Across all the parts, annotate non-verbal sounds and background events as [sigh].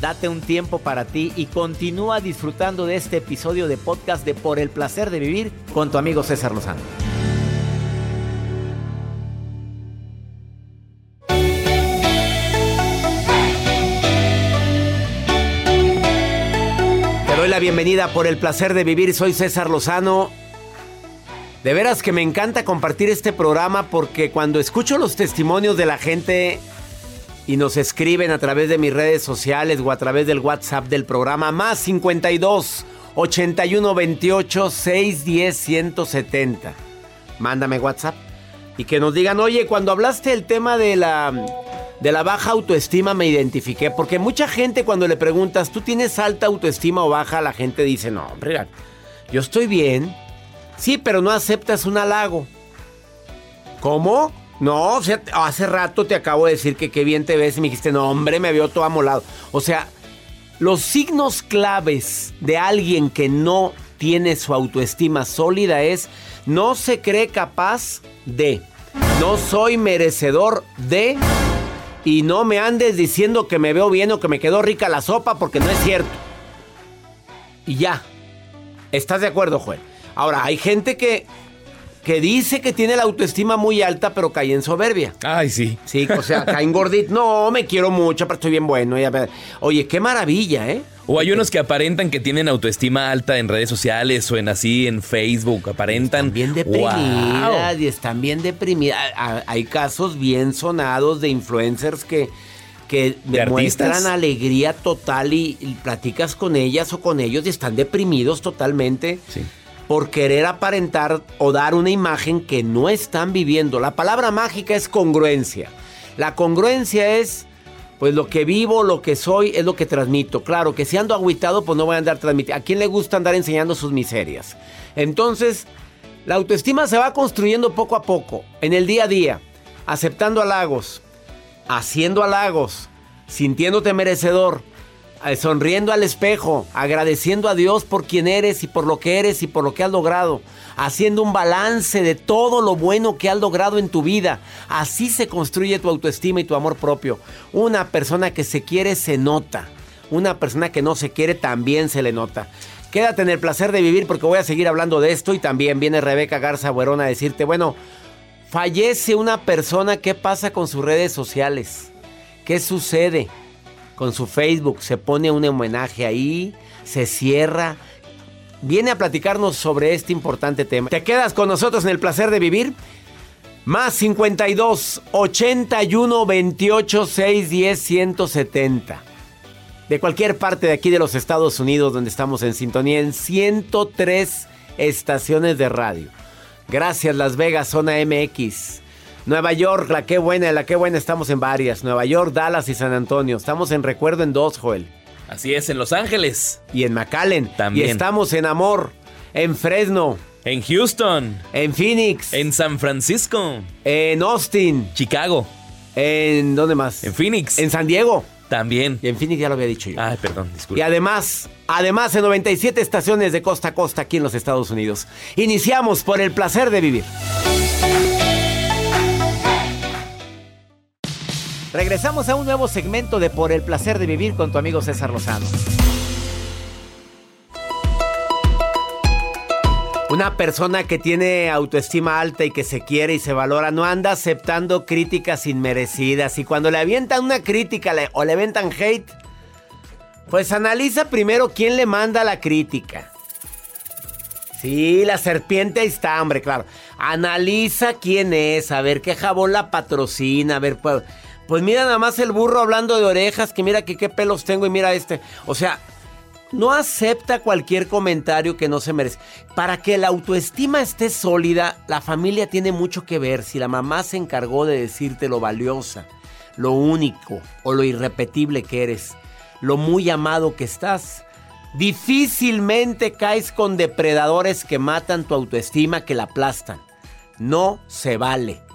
Date un tiempo para ti y continúa disfrutando de este episodio de podcast de Por el placer de vivir con tu amigo César Lozano. Te doy la bienvenida por el placer de vivir. Soy César Lozano. De veras que me encanta compartir este programa porque cuando escucho los testimonios de la gente y nos escriben a través de mis redes sociales o a través del WhatsApp del programa más 52 81 28 610 170. Mándame WhatsApp y que nos digan, "Oye, cuando hablaste del tema de la de la baja autoestima me identifiqué", porque mucha gente cuando le preguntas, "¿Tú tienes alta autoestima o baja?", la gente dice, "No, hombre, yo estoy bien." Sí, pero no aceptas un halago. ¿Cómo? No, o sea, hace rato te acabo de decir que qué bien te ves y me dijiste, no, hombre, me veo todo amolado. O sea, los signos claves de alguien que no tiene su autoestima sólida es no se cree capaz de, no soy merecedor de y no me andes diciendo que me veo bien o que me quedó rica la sopa porque no es cierto. Y ya. ¿Estás de acuerdo, Joel? Ahora, hay gente que, que dice que tiene la autoestima muy alta, pero cae en soberbia. Ay, sí. Sí, o sea, cae en gordito. No, me quiero mucho, pero estoy bien bueno. Oye, qué maravilla, ¿eh? O hay unos que aparentan que tienen autoestima alta en redes sociales o en así en Facebook, aparentan. Están bien deprimidas Wow. y están bien deprimidas. Hay casos bien sonados de influencers que, que ¿De demuestran artistas? alegría total y, y platicas con ellas o con ellos y están deprimidos totalmente Sí. Por querer aparentar o dar una imagen que no están viviendo. La palabra mágica es congruencia. La congruencia es, pues lo que vivo, lo que soy, es lo que transmito. Claro, que si ando agüitado, pues no voy a andar transmitiendo. ¿A quién le gusta andar enseñando sus miserias? Entonces, la autoestima se va construyendo poco a poco, en el día a día, aceptando halagos, haciendo halagos, sintiéndote merecedor, sonriendo al espejo, agradeciendo a Dios por quien eres y por lo que eres y por lo que has logrado, haciendo un balance de todo lo bueno que has logrado en tu vida. Así se construye tu autoestima y tu amor propio. Una persona que se quiere se nota. Una persona que no se quiere también se le nota. Quédate en el placer de vivir porque voy a seguir hablando de esto y también viene Rebeca Garza Buerón a decirte, bueno, fallece una persona, ¿qué pasa con sus redes sociales? ¿Qué sucede? Con su Facebook se pone un homenaje ahí, se cierra. Viene a platicarnos sobre este importante tema. ¿Te quedas con nosotros en el placer de vivir? Más 52 81 28 610 170. De cualquier parte de aquí de los Estados Unidos donde estamos en sintonía en 103 estaciones de radio. Gracias Las Vegas, zona MX. Nueva York, la que buena, la que buena, estamos en varias. Nueva York, Dallas y San Antonio. Estamos en recuerdo en dos, Joel. Así es, en Los Ángeles, Y en McAllen. También. Y estamos en Amor, en Fresno, en Houston, en Phoenix, en San Francisco, en Austin, Chicago, en... ¿Dónde más? en Phoenix. En San Diego. También. Y en Phoenix ya lo había dicho yo. Ay, perdón, Y disculpe. además, además en 97 estaciones de costa a costa aquí en los Estados Unidos. Iniciamos por el placer de vivir. Regresamos a un nuevo segmento de Por el placer de vivir con tu amigo César Lozano. Una persona que tiene autoestima alta y que se quiere y se valora no anda aceptando críticas inmerecidas. Y cuando le avientan una crítica o le aventan hate, Pues analiza primero quién le manda la crítica. Sí, la serpiente está, hombre, claro. Analiza quién es, a ver qué jabón la patrocina, a ver, pues, pues mira nada más el burro hablando de orejas, que mira que qué pelos tengo y mira este. O sea, no acepta cualquier comentario que no se merece. Para que la autoestima esté sólida, la familia tiene mucho que ver. Si la mamá se encargó de decirte lo valiosa, lo único o lo irrepetible que eres, lo muy amado que estás, difícilmente caes con depredadores que matan tu autoestima, que la aplastan. No se vale.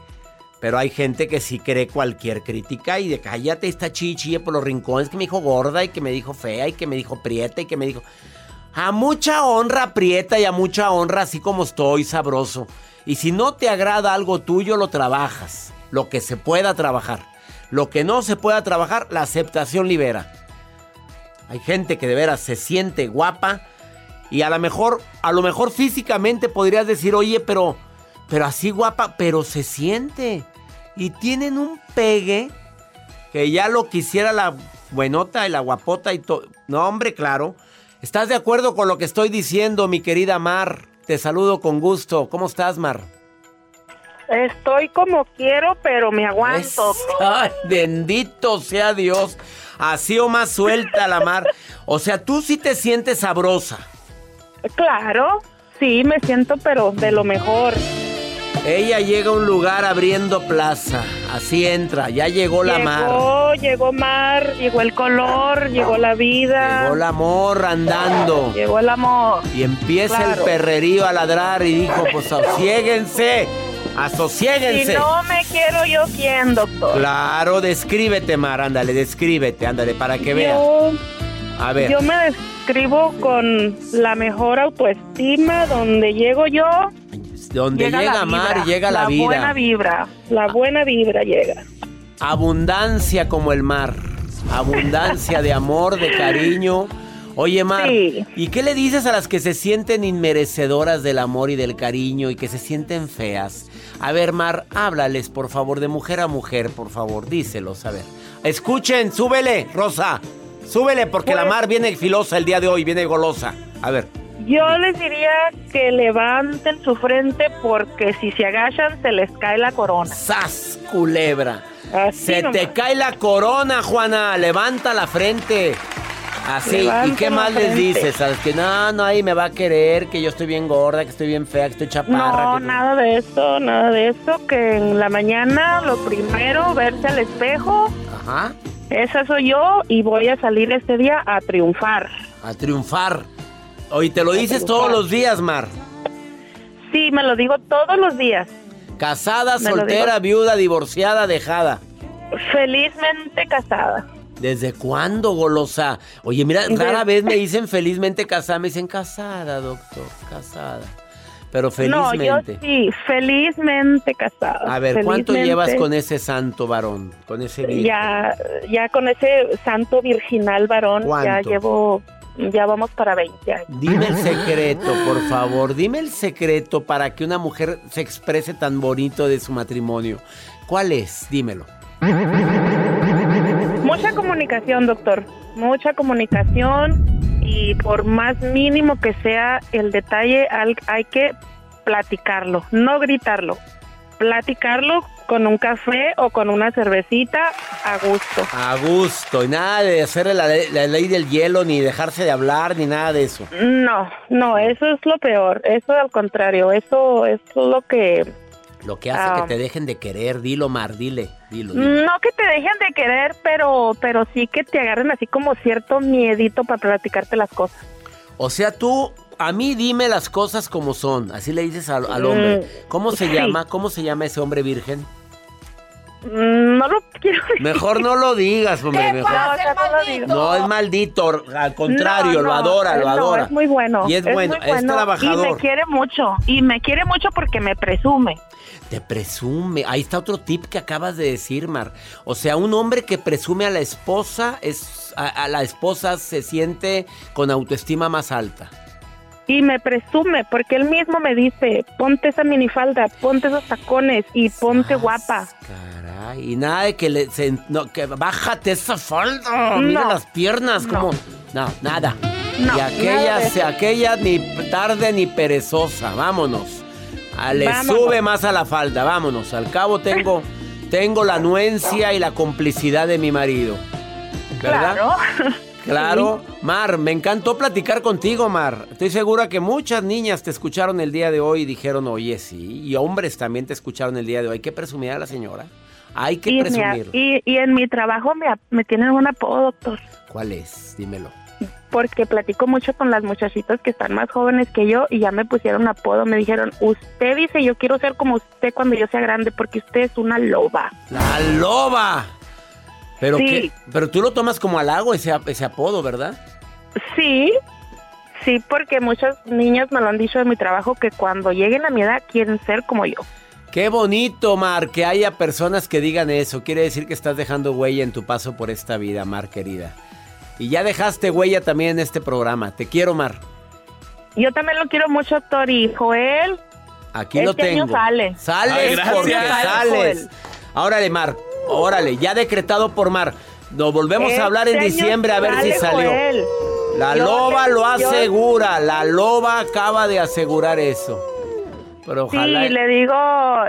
Pero hay gente que sí cree cualquier crítica y de cállate esta chichi por los rincones que me dijo gorda y que me dijo fea y que me dijo prieta y que me dijo... A mucha honra prieta y a mucha honra así como estoy sabroso. Y si no te agrada algo tuyo, lo trabajas. Lo que se pueda trabajar. Lo que no se pueda trabajar, la aceptación libera. Hay gente que de veras se siente guapa y a lo mejor, a lo mejor físicamente podrías decir, oye, pero, pero así guapa, pero se siente. Y tienen un pegue que ya lo quisiera la buenota y la guapota y todo. No, hombre, claro. ¿Estás de acuerdo con lo que estoy diciendo, mi querida Mar? Te saludo con gusto. ¿Cómo estás, Mar? Estoy como quiero, pero me aguanto. Ay, bendito sea Dios. Así o más suelta la Mar. O sea, tú sí te sientes sabrosa. Claro, sí, me siento, pero de lo mejor. Ella llega a un lugar abriendo plaza. Así entra. Ya llegó la mar. Llegó, llegó mar, llegó el color, llegó la vida. Llegó el amor andando. Llegó el amor. Y empieza el perrerío a ladrar y dijo, pues asosiéguense. Asosiéguense. Si no me quiero yo quién, doctor. Claro, descríbete, Mar, ándale, descríbete, ándale, para que veas. A ver. yo me describo con la mejor autoestima, donde llego yo, Donde llega, la Mar, vibra, llega la, vida. buena vibra, la buena vibra llega. Abundancia como el mar. Abundancia de amor, de cariño. Oye, Mar, Sí. ¿y qué le dices a las que se sienten inmerecedoras del amor y del cariño y que se sienten feas? A ver, Mar, háblales, por favor, de mujer a mujer, por favor, díselos, a ver. Escuchen, súbele, Rosa. Súbele, porque la Pues- Mar viene filosa el día de hoy, viene golosa. A ver. Yo les diría que levanten su frente porque si se agachan se les cae la corona. ¡Sas, culebra! Así Se nomás. te cae la corona, Juana. Levanta la frente. Así. ¿Y qué más les dices? ¿Sabes que no, no, ahí me va a querer, que yo estoy bien gorda, que estoy bien fea, que estoy chaparra? No, que- nada de eso, nada de eso. Que en la mañana lo primero, verse al espejo. Ajá. Esa soy yo y voy a salir este día a triunfar. A triunfar. Hoy te lo dices todos los días, Mar. Sí, me lo digo todos los días. Casada, Me soltera, viuda, divorciada, dejada. Felizmente casada. ¿Desde cuándo, golosa? Oye, mira, rara vez me [laughs] dicen felizmente casada. Me dicen casada, doctor, casada. Pero No, yo felizmente. sí, felizmente casada. A ver, ¿cuánto llevas con ese santo varón? Con ese virgen? Ya, ya con ese santo virginal varón, ya llevo, ya vamos para 20 años. Dime el [laughs] secreto, por favor. Dime el secreto para que una mujer se exprese tan bonito de su matrimonio. ¿Cuál es? Dímelo. Mucha comunicación, doctor. Mucha comunicación y por más mínimo que sea el detalle, al- hay que platicarlo, no gritarlo. Platicarlo con un café o con una cervecita a gusto. A gusto. Y nada de hacerle la, ley- la ley del hielo, ni dejarse de hablar, ni nada de eso. No, no, eso es lo peor. Eso al contrario, eso, eso es lo que Lo que hace Ah. que te dejen de querer. Dilo, Mar, dile. Dilo. dilo. no que te dejen de querer, pero pero sí que te agarren así como cierto miedito para platicarte las cosas. O sea, tú, a mí dime las cosas como son. Así le dices al, al hombre. Mm, ¿Cómo se sí. llama? ¿Cómo se llama ese hombre virgen? Mm, No lo quiero decir. Mejor no lo digas, hombre. Mejor. No, o sea, no. No, es maldito, al contrario, No, lo adora, lo no, adora. es muy bueno. Y es, bueno, muy es bueno, Y trabajador. me quiere mucho. Y me quiere mucho porque me presume. Te presume. Ahí está otro tip que acabas de decir, Mar. O sea, un hombre que presume a la esposa, es, a, a la esposa se siente con autoestima más alta. Y me presume porque él mismo me dice, ponte esa minifalda, ponte esos tacones y ponte Sas, guapa. Caray, y nada de que le... se- no, que bájate esa falda. Mira No, las piernas, no. como... No, nada. No, y aquella, nada eso. aquella ni tarde ni perezosa. Vámonos. Ah, le Vámonos. sube más a la falda. Vámonos. Al cabo tengo, tengo la anuencia y la complicidad de mi marido. ¿Verdad? Claro. [laughs] Claro. Mar, me encantó platicar contigo, Mar. Estoy segura que muchas niñas te escucharon el día de hoy y dijeron, oye, sí. Y hombres también te escucharon el día de hoy. Hay que presumir a la señora. Hay que Y, presumir. y, y en mi trabajo me, me tienen un apodo, doctor, ¿Cuál es? Dímelo. porque platico mucho con las muchachitas que están más jóvenes que yo y ya me pusieron apodo. Me dijeron, usted dice, yo quiero ser como usted cuando yo sea grande porque usted es una loba. ¡La loba! Pero, Sí. qué- pero tú lo tomas como halago ese, ese apodo, ¿verdad? Sí, sí, porque muchas niñas me lo han dicho de mi trabajo que cuando lleguen a mi edad quieren ser como yo. Qué bonito, Mar, que haya personas que digan eso. Quiere decir que estás dejando huella en tu paso por esta vida, Mar, querida. Y ya dejaste huella también en este programa. Te quiero, Mar. Yo también lo quiero mucho, y Joel. Aquí lo Este año tengo. sale. Sales Ay, gracias. porque Sale, sales. Joel. Órale, Mar. Órale, ya decretado por Mar. Nos volvemos a hablar en Este diciembre a ver si salió. Joel. La Yo loba le- lo yo- asegura. La loba acaba de asegurar eso. Pero Sí, ojalá. le digo,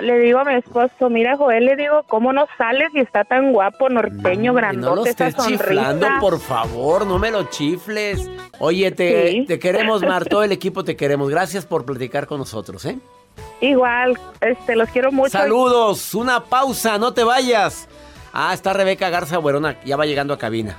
le digo a mi esposo, mira Joel, le digo, ¿cómo no sales y está tan guapo, norteño, no lo grandote, esa estés chiflando, por favor, no me lo chifles. Oye, te, Sí. te queremos, Mar, [laughs] todo el equipo te queremos. Gracias por platicar con nosotros, ¿eh? Igual, este, los quiero mucho. Saludos, una pausa, no te vayas. Ah, está Rebeca Garza Buerona, ya va llegando a cabina.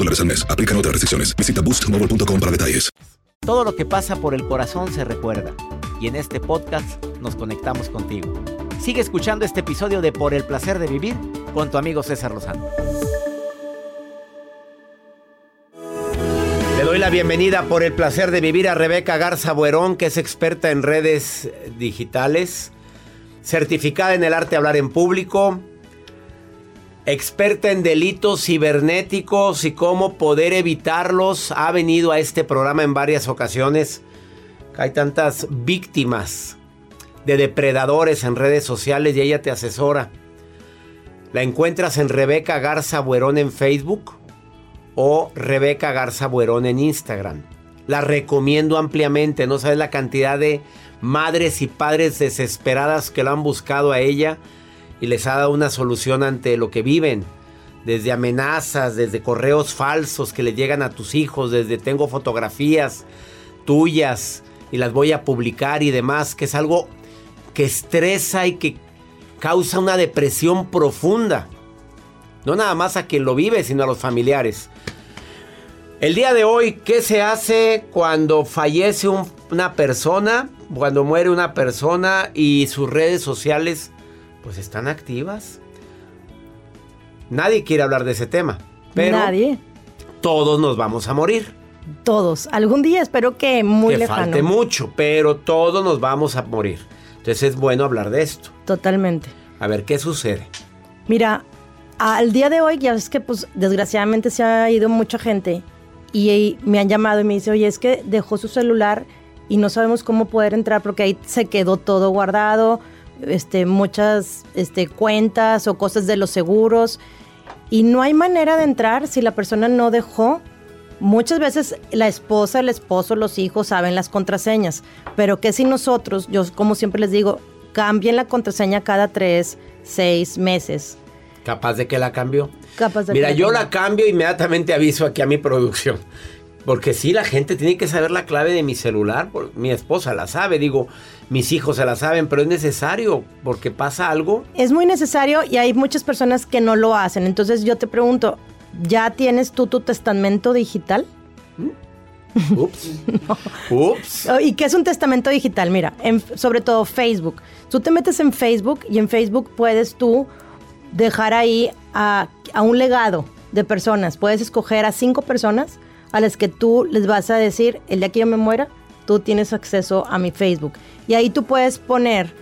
dólares al mes. Aplican otras restricciones. Visita boostmobile.com para detalles. Todo lo que pasa por el corazón se recuerda. Y en este podcast nos conectamos contigo. Sigue escuchando este episodio de Por el placer de vivir con tu amigo César Lozano. Le doy la bienvenida por el placer de vivir a Rebeca Garza Buerón, que es experta en redes digitales, certificada en el arte de hablar en público, experta en delitos cibernéticos y cómo poder evitarlos. Ha venido a este programa en varias ocasiones. Hay tantas víctimas de depredadores en redes sociales y ella te asesora. La encuentras en Rebeca Garza Buerón en Facebook o Rebeca Garza Buerón en Instagram. La recomiendo ampliamente. No sabes la cantidad de madres y padres desesperadas que lo han buscado a ella y les ha dado una solución ante lo que viven. Desde amenazas, desde correos falsos que le llegan a tus hijos, desde tengo fotografías tuyas y las voy a publicar y demás, que es algo que estresa y que causa una depresión profunda. No nada más a quien lo vive, sino a los familiares. El día de hoy, ¿qué se hace cuando fallece un- una persona? Cuando muere una persona y sus redes sociales pues están activas. Nadie quiere hablar de ese tema, pero Nadie. todos nos vamos a morir. Todos. Algún día espero que muy que lejano. falte mucho, pero todos nos vamos a morir. Entonces es bueno hablar de esto. Totalmente. A ver qué sucede. Mira, al día de hoy ya es que pues desgraciadamente se ha ido mucha gente y, y me han llamado y me dice, oye, es que dejó su celular y no sabemos cómo poder entrar porque ahí se quedó todo guardado, este, muchas este, cuentas o cosas de los seguros y no hay manera de entrar si la persona no dejó. Muchas veces la esposa, el esposo, los hijos saben las contraseñas, pero que si nosotros, yo como siempre les digo, cambien la contraseña cada tres, seis meses. Capaz de que la cambió. Capaz de Mira, que yo cambie. la cambio inmediatamente aviso aquí a mi producción. Porque sí, la gente tiene que saber la clave de mi celular. Mi esposa la sabe, digo, mis hijos se la saben, pero es necesario porque pasa algo. Es muy necesario y hay muchas personas que no lo hacen. Entonces yo te pregunto, ¿ya tienes tú tu testamento digital? Ups. [laughs] Ups. Oh, ¿Y qué es un testamento digital? Mira, en- sobre todo Facebook. Tú te metes en Facebook y en Facebook puedes tú dejar ahí a, a un legado de personas. Puedes escoger a cinco personas a las que tú les vas a decir, el día que yo me muera, tú tienes acceso a mi Facebook. Y ahí tú puedes poner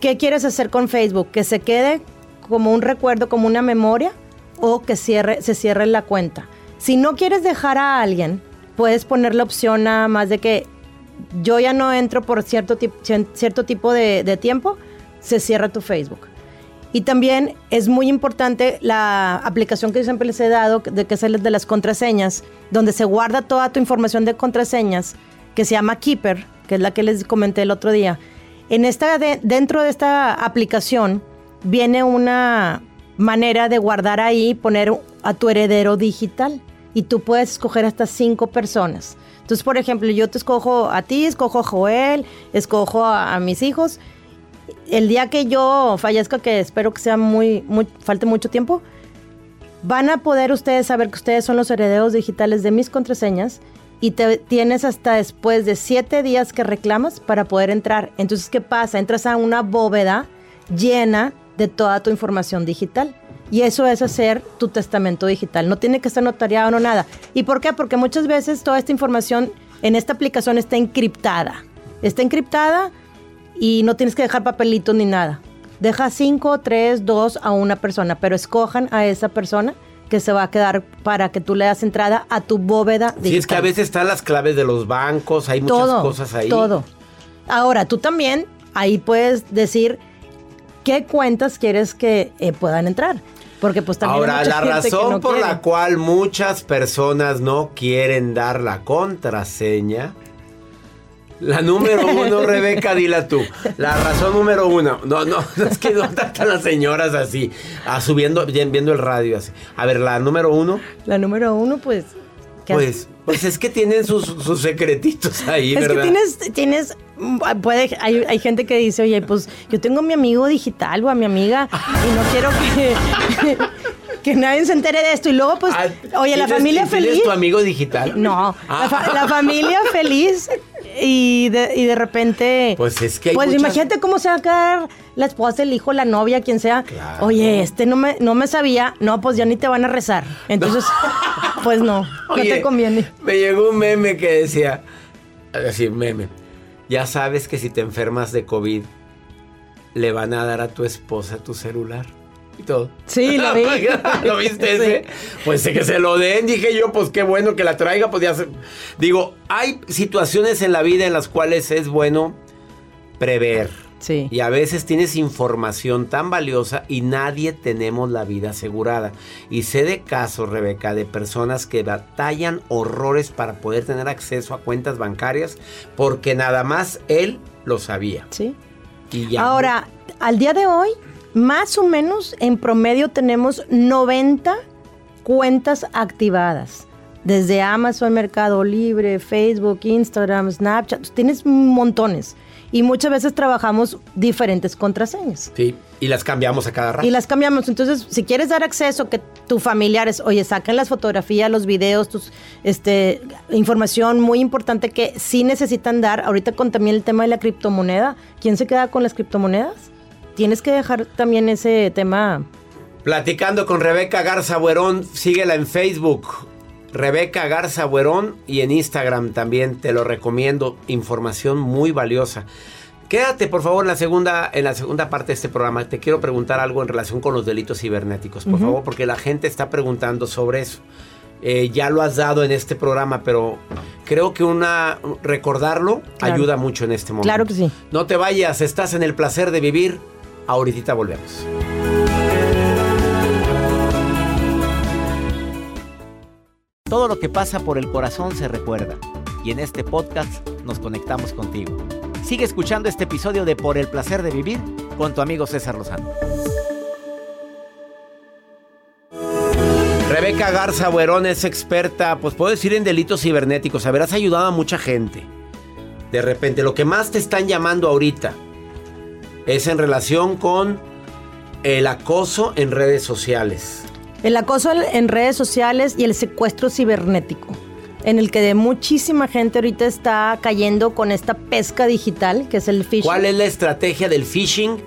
qué quieres hacer con Facebook, que se quede como un recuerdo, como una memoria, o que cierre, se cierre la cuenta. Si no quieres dejar a alguien, puedes poner la opción nada más de que yo ya no entro por cierto, cierto tipo de, de tiempo, se cierra tu Facebook. Y también es muy importante la aplicación que yo siempre les he dado, de que es el de las contraseñas, donde se guarda toda tu información de contraseñas, que se llama Keeper, que es la que les comenté el otro día. En esta de- dentro de esta aplicación viene una manera de guardar ahí, poner a tu heredero digital. Y tú puedes escoger hasta cinco personas. Entonces, por ejemplo, yo te escojo a ti, escojo a Joel, escojo a, a mis hijos. El día que yo fallezca, que espero que sea muy, muy, falte mucho tiempo, van a poder ustedes saber que ustedes son los herederos digitales de mis contraseñas y te tienes hasta después de siete días que reclamas para poder entrar. Entonces, ¿qué pasa? Entras a una bóveda llena de toda tu información digital. Y eso es hacer tu testamento digital. No tiene que estar notariado no nada. ¿Y por qué? Porque muchas veces toda esta información en esta aplicación está encriptada. Está encriptada y no tienes que dejar papelitos ni nada. Deja cinco, tres, dos a una persona, pero escojan a esa persona que se va a quedar para que tú le das entrada a tu bóveda digital. Sí, es que a veces están las claves de los bancos, hay muchas todo, cosas ahí. Todo. Ahora, tú también ahí puedes decir qué cuentas quieres que eh, puedan entrar. Porque pues también Ahora, la razón no por quiere. la cual muchas personas no quieren dar la contraseña. La número [laughs] uno, Rebeca, dila tú. La razón número uno. No, no, no [laughs] es que no tratan las señoras así, ah, subiendo, bien- viendo el radio así. A ver, la número uno, La número uno, pues... ¿qué pues, pues es que tienen sus, sus secretitos ahí, es ¿verdad? que tienes, tienes, puede, hay, hay gente que dice, oye, pues yo tengo a mi amigo digital o a mi amiga y no quiero que, [laughs] que nadie se entere de esto. Y luego, pues, Ah, oye, la ¿tienes- familia ¿tienes feliz. tu amigo digital? No, Ah. la, fa- la familia feliz y de, y de repente... Pues es que hay Pues muchas- imagínate cómo se va a quedar la esposa, el hijo, la novia, quien sea. Claro. Oye, este no me, no me sabía. No, pues ya ni te van a rezar. Entonces, pues no, no te conviene. Me llegó un meme que decía, así, meme, ya sabes que si te enfermas de COVID, le van a dar a tu esposa tu celular y todo. Sí, lo [laughs] vi. ¿Lo viste Sí. ese? Pues que se lo den, dije yo, pues qué bueno que la traiga, pues ya se... Digo, hay situaciones en la vida en las cuales es bueno prever. Sí. Y a veces tienes información tan valiosa y nadie tenemos la vida asegurada. Y sé de casos, Rebeca, de personas que batallan horrores para poder tener acceso a cuentas bancarias porque nada más él lo sabía. Sí. Y ya. Ahora, al día de hoy, más o menos en promedio tenemos 90 cuentas activadas. Desde Amazon, Mercado Libre, Facebook, Instagram, Snapchat, tienes montones. Y muchas veces trabajamos diferentes contraseñas. Sí, y las cambiamos a cada rato. Y las cambiamos. Entonces, si quieres dar acceso, que tus familiares, oye, saquen las fotografías, los videos, tus, este, información muy importante que sí necesitan dar. Ahorita con también el tema de la criptomoneda. ¿Quién se queda con las criptomonedas? Tienes que dejar también ese tema. Platicando con Rebeca Garza Buerón, síguela en Facebook. Rebeca Garza Buerón y en Instagram también te lo recomiendo. Información muy valiosa. Quédate por favor en la segunda, en la segunda parte de este programa. Te quiero preguntar algo en relación con los delitos cibernéticos, por favor, porque la gente está preguntando sobre eso. Eh, ya lo has dado en este programa, pero creo que una recordarlo Claro. ayuda mucho en este momento. Claro que sí. No te vayas, estás en el placer de vivir. Ahorita volvemos. Todo lo que pasa por el corazón se recuerda y en este podcast nos conectamos contigo. Sigue escuchando este episodio de Por el placer de vivir con tu amigo César Lozano. Rebeca Garza Buerón es experta, pues puedo decir en delitos cibernéticos. Habrás ayudado a mucha gente. De repente, lo que más te están llamando ahorita es en relación con el acoso en redes sociales. El acoso en redes sociales y el secuestro cibernético, en el que de muchísima gente ahorita está cayendo con esta pesca digital, que es el phishing. ¿Cuál es la estrategia del phishing?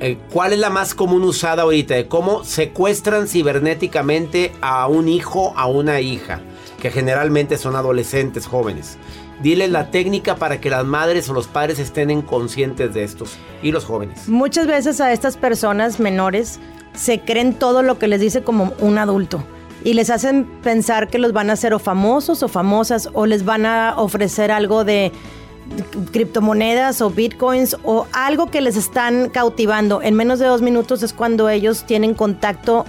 Eh, ¿Cuál es la más común usada ahorita? De cómo secuestran cibernéticamente a un hijo, a una hija, que generalmente son adolescentes jóvenes. Dile la técnica para que las madres o los padres estén conscientes de estos y los jóvenes. Muchas veces a estas personas menores se creen todo lo que les dice como un adulto y les hacen pensar que los van a hacer o famosos o famosas o les van a ofrecer algo de criptomonedas o bitcoins o algo que les están cautivando. En menos de dos minutos es cuando ellos tienen contacto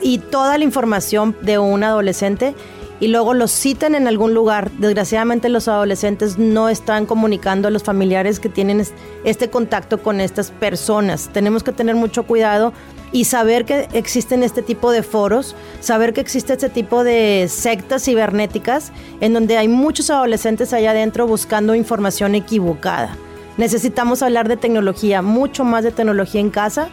y toda la información de un adolescente y luego los citan en algún lugar. Desgraciadamente los adolescentes no están comunicando a los familiares que tienen este contacto con estas personas. Tenemos que tener mucho cuidado y saber que existen este tipo de foros, saber que existe este tipo de sectas cibernéticas en donde hay muchos adolescentes allá adentro buscando información equivocada. Necesitamos hablar de tecnología, mucho más de tecnología en casa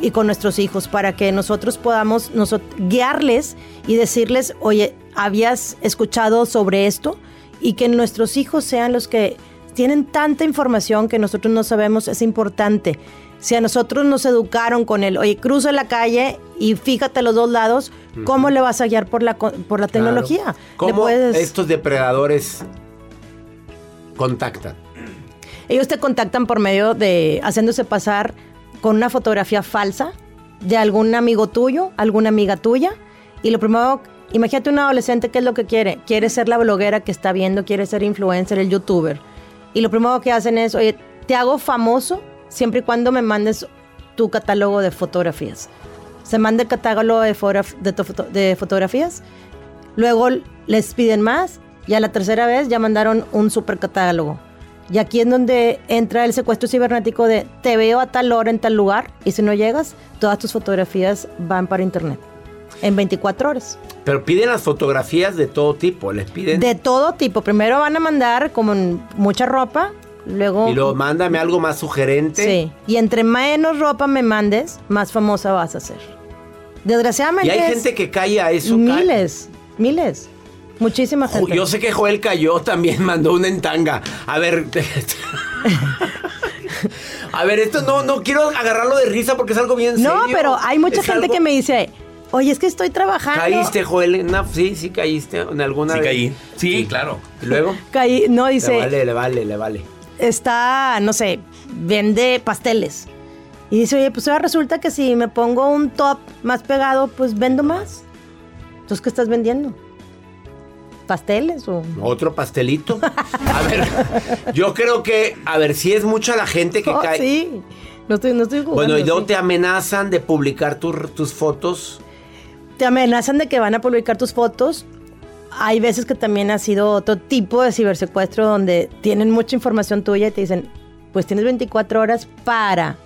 y con nuestros hijos para que nosotros podamos guiarles y decirles, oye, ¿habías escuchado sobre esto? Y que nuestros hijos sean los que tienen tanta información que nosotros no sabemos, es importante. Si a nosotros nos educaron con el, oye, cruza la calle y fíjate a los dos lados, ¿cómo le vas a guiar por la, por la tecnología? ¿Cómo estos depredadores contactan? Ellos te contactan por medio de haciéndose pasar con una fotografía falsa de algún amigo tuyo, alguna amiga tuya. Y lo primero, imagínate un adolescente, ¿qué es lo que quiere? Quiere ser la bloguera que está viendo, quiere ser influencer, el youtuber. Y lo primero que hacen es, oye, te hago famoso siempre y cuando me mandes tu catálogo de fotografías. Se manda el catálogo de, de fotografías, luego les piden más y a la tercera vez ya mandaron un super catálogo. Y aquí es donde entra el secuestro cibernético de te veo a tal hora en tal lugar y si no llegas, todas tus fotografías van para internet en 24 horas. Pero piden las fotografías de todo tipo, les piden. De todo tipo. Primero van a mandar como mucha ropa, luego. Y luego mándame algo más sugerente. Sí. Y entre menos ropa me mandes, más famosa vas a ser. Desgraciadamente. Y hay gente que cae a eso. Miles, miles. Muchísima gente. Yo sé que Joel cayó también, [laughs] mandó una entanga. A ver. [laughs] a ver, esto no, no quiero agarrarlo de risa porque es algo bien serio. No, pero hay mucha gente que me dice. Oye, es que estoy trabajando. ¿Caíste, Joel? sí, sí caíste en alguna Sí caí. Sí, claro. ¿Y luego? Caí, no, dice... Le vale, le vale, le vale. Está, no sé, vende pasteles. Y dice, oye, pues ahora resulta que si me pongo un top más pegado, pues vendo más. Entonces, ¿qué estás vendiendo? pasteles o otro pastelito. A ver, yo creo que a ver si es mucha la gente que [laughs] oh, cae. Sí. No estoy, no estoy Bueno, y luego te amenazan de publicar tus fotos. Te amenazan de que van a publicar tus fotos. Hay veces que también ha sido otro tipo de cibersecuestro donde tienen mucha información tuya y te dicen, pues tienes 24 horas para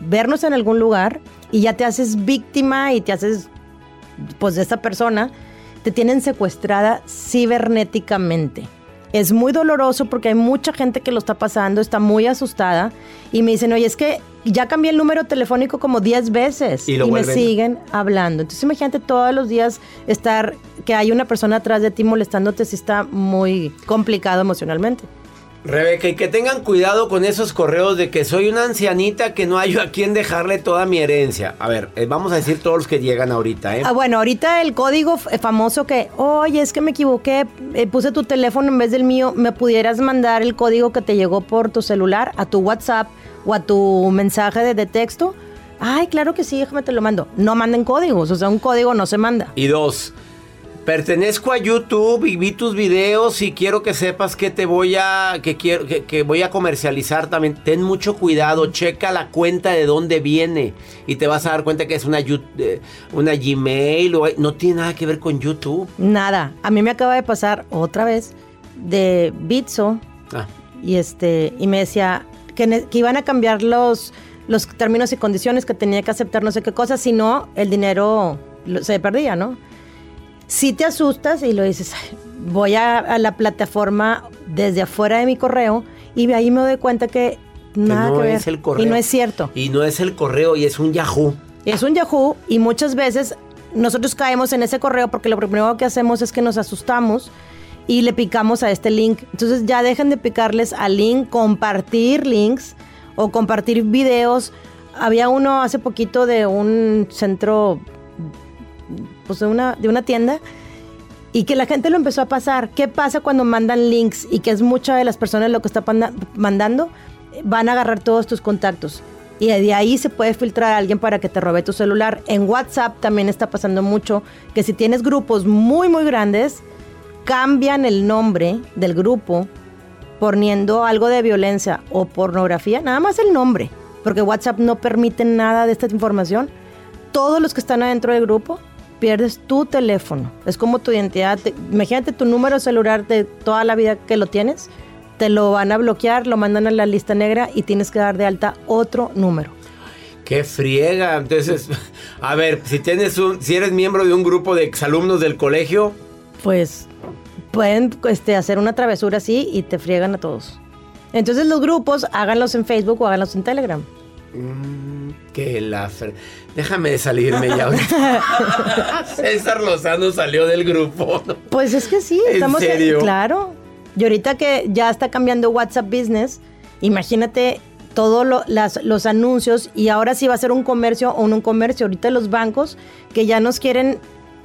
vernos en algún lugar y ya te haces víctima y te haces pues de esta persona te tienen secuestrada cibernéticamente. Es muy doloroso porque hay mucha gente que lo está pasando, está muy asustada y me dicen, oye, es que ya cambié el número telefónico como 10 veces y, me siguen hablando. Entonces imagínate todos los días estar, que hay una persona atrás de ti molestándote si está muy complicado emocionalmente. Rebeca, y que tengan cuidado con esos correos de que soy una ancianita que no hay a quien dejarle toda mi herencia. A ver, eh, vamos a decir todos los que llegan ahorita, ¿eh? Ah, bueno, ahorita el código eh, famoso que, oye, es que me equivoqué, eh, puse tu teléfono en vez del mío, ¿me pudieras mandar el código que te llegó por tu celular a tu WhatsApp o a tu mensaje de, de texto? Ay, claro que sí, déjame te lo mando. No manden códigos, o sea, un código no se manda. Y dos, Pertenezco a YouTube y vi tus videos y quiero que sepas que te voy a que quiero que, voy a comercializar también. Ten mucho cuidado, checa la cuenta de dónde viene y te vas a dar cuenta que es una una Gmail o no tiene nada que ver con YouTube. Nada. A mí me acaba de pasar otra vez de Bitso ah. y este y me decía que, que iban a cambiar los los términos y condiciones que tenía que aceptar no sé qué cosa, si no el dinero se perdía, ¿no? Si te asustas y lo dices, "Ay, voy a, a la plataforma desde afuera de mi correo y ahí me doy cuenta que nada no que ver. es el correo. Y no es cierto. Y no es el correo y es un Yahoo. Es un Yahoo y muchas veces nosotros caemos en ese correo porque lo primero que hacemos es que nos asustamos y le picamos a este link. Entonces ya dejen de picarles al link, compartir links o compartir videos. Había uno hace poquito de un centro, pues de una, de una tienda y que la gente lo empezó a pasar. ¿Qué pasa cuando mandan links y que es mucha de las personas lo que está mandando? Van a agarrar todos tus contactos. Y de ahí se puede filtrar a alguien para que te robe tu celular. En WhatsApp también está pasando mucho que si tienes grupos muy, muy grandes, cambian el nombre del grupo poniendo algo de violencia o pornografía, nada más el nombre, porque WhatsApp no permite nada de esta información. Todos los que están adentro del grupo pierdes tu teléfono. Es como tu identidad. Te- imagínate tu número celular de toda la vida que lo tienes. Te lo van a bloquear, lo mandan a la lista negra y tienes que dar de alta otro número. ¡Qué friega! Entonces, [laughs] a ver, si tienes un, si eres miembro de un grupo de exalumnos del colegio, Pues pueden este, hacer una travesura así y te friegan a todos. Entonces los grupos háganlos en Facebook o háganlos en Telegram. mm, que la Déjame salirme ya ahorita. [laughs] César Lozano salió del grupo. ¿no? Pues es que sí, ¿En estamos serio? claro. Y ahorita que ya está cambiando WhatsApp Business, imagínate todos los anuncios y ahora sí va a ser un comercio o no un comercio. Ahorita los bancos que ya nos quieren,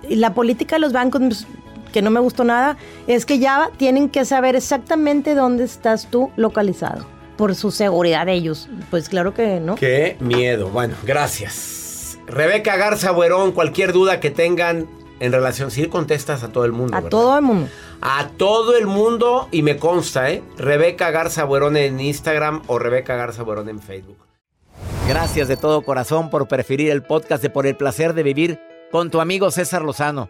la política de los bancos pues, que no me gustó nada, es que ya tienen que saber exactamente dónde estás tú localizado por su seguridad de ellos. Pues claro que no. Qué miedo. Bueno, gracias. Rebeca Garza Buerón, cualquier duda que tengan en relación, sí contestas a todo el mundo. A ¿verdad? todo el mundo. A todo el mundo y me consta, ¿eh? Rebeca Garza Buerón en Instagram o Rebeca Garza Buerón en Facebook. Gracias de todo corazón por preferir el podcast de Por el placer de vivir con tu amigo César Lozano.